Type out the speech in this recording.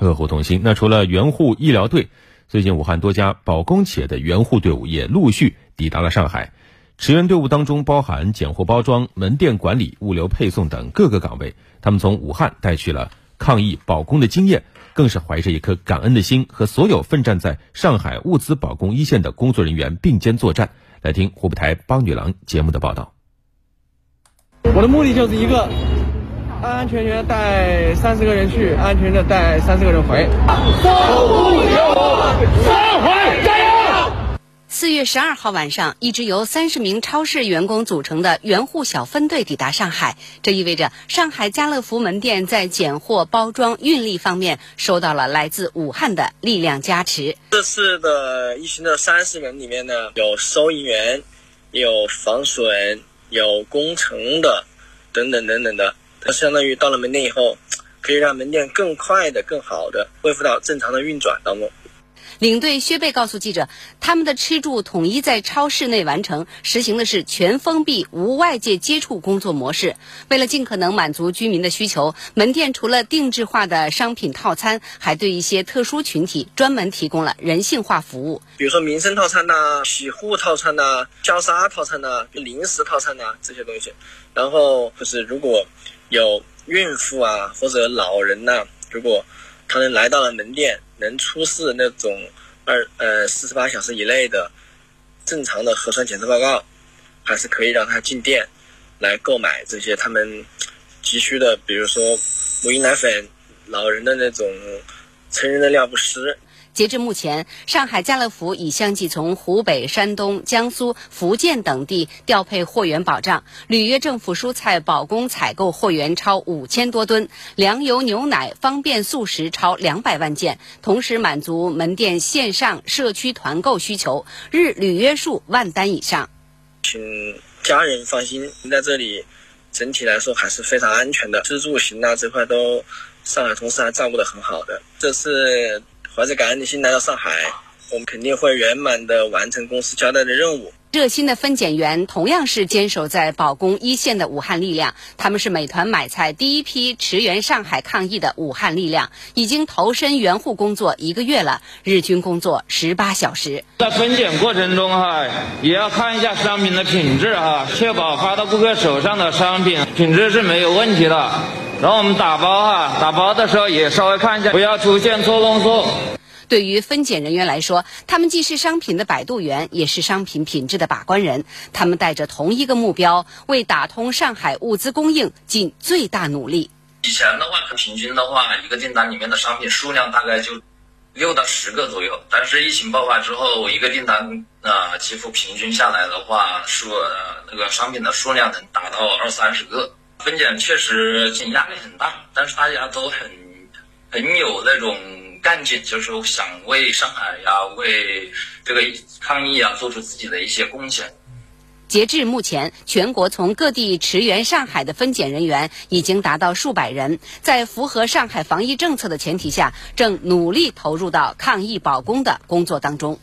恶虎同心。那除了援护医疗队，最近武汉多家保供企业的援护队伍也陆续抵达了上海。驰援队伍当中包含拣货包装、门店管理、物流配送等各个岗位，他们从武汉带去了抗疫保供的经验，更是怀着一颗感恩的心，和所有奋战在上海物资保供一线的工作人员并肩作战。来听湖北台帮女郎节目的报道。我的目的就是一个。安安全全带三十个人去，安全的带三十个人回。守护有我，上海加油！四月十二号晚上，一支由三十名超市员工组成的援护小分队抵达上海，这意味着上海家乐福门店在拣货、包装、运力方面收到了来自武汉的力量加持。这次的一群的三十人里面呢，有收银员，有防损，有工程的，等等等等的。它相当于到了门店以后，可以让门店更快的、更好的恢复到正常的运转当中。领队薛贝告诉记者，他们的吃住统一在超市内完成，实行的是全封闭、无外界接触工作模式。为了尽可能满足居民的需求，门店除了定制化的商品套餐，还对一些特殊群体专门提供了人性化服务，比如说民生套餐呐、洗护套餐呐、消杀套餐呐、零食套餐呐这些东西。然后就是如果有孕妇啊或者老人呐，如果他能来到了门店，能出示那种二呃四十八小时以内的正常的核酸检测报告，还是可以让他进店来购买这些他们急需的，比如说母婴奶粉、老人的那种成人的尿不湿。截至目前，上海家乐福已相继从湖北、山东、江苏、福建等地调配货源保障，履约政府蔬菜保供采购货源超五千多吨，粮油、牛奶、方便速食超两百万件，同时满足门店线上、社区团购需求，日履约数万单以上。请家人放心，在这里整体来说还是非常安全的，吃住行啊这块都上海同事还照顾得很好的，这是。怀着感恩的心来到上海，我们肯定会圆满的完成公司交代的任务。热心的分拣员同样是坚守在保供一线的武汉力量，他们是美团买菜第一批驰援上海抗疫的武汉力量，已经投身援护工作一个月了，日均工作十八小时。在分拣过程中哈，也要看一下商品的品质哈，确保发到顾客手上的商品品质是没有问题的。然后我们打包哈，打包的时候也稍微看一下，不要出现错弄错。对于分拣人员来说，他们既是商品的摆渡员，也是商品品质的把关人。他们带着同一个目标，为打通上海物资供应尽最大努力。以前的话，平均的话，一个订单里面的商品数量大概就六到十个左右。但是疫情爆发之后，一个订单啊，几乎平均下来的话，数那个商品的数量能达到二三十个。分拣确实压力很大，但是大家都很很有那种干劲，就是想为上海呀、为这个抗疫啊做出自己的一些贡献。截至目前，全国从各地驰援上海的分拣人员已经达到数百人，在符合上海防疫政策的前提下，正努力投入到抗疫保供的工作当中。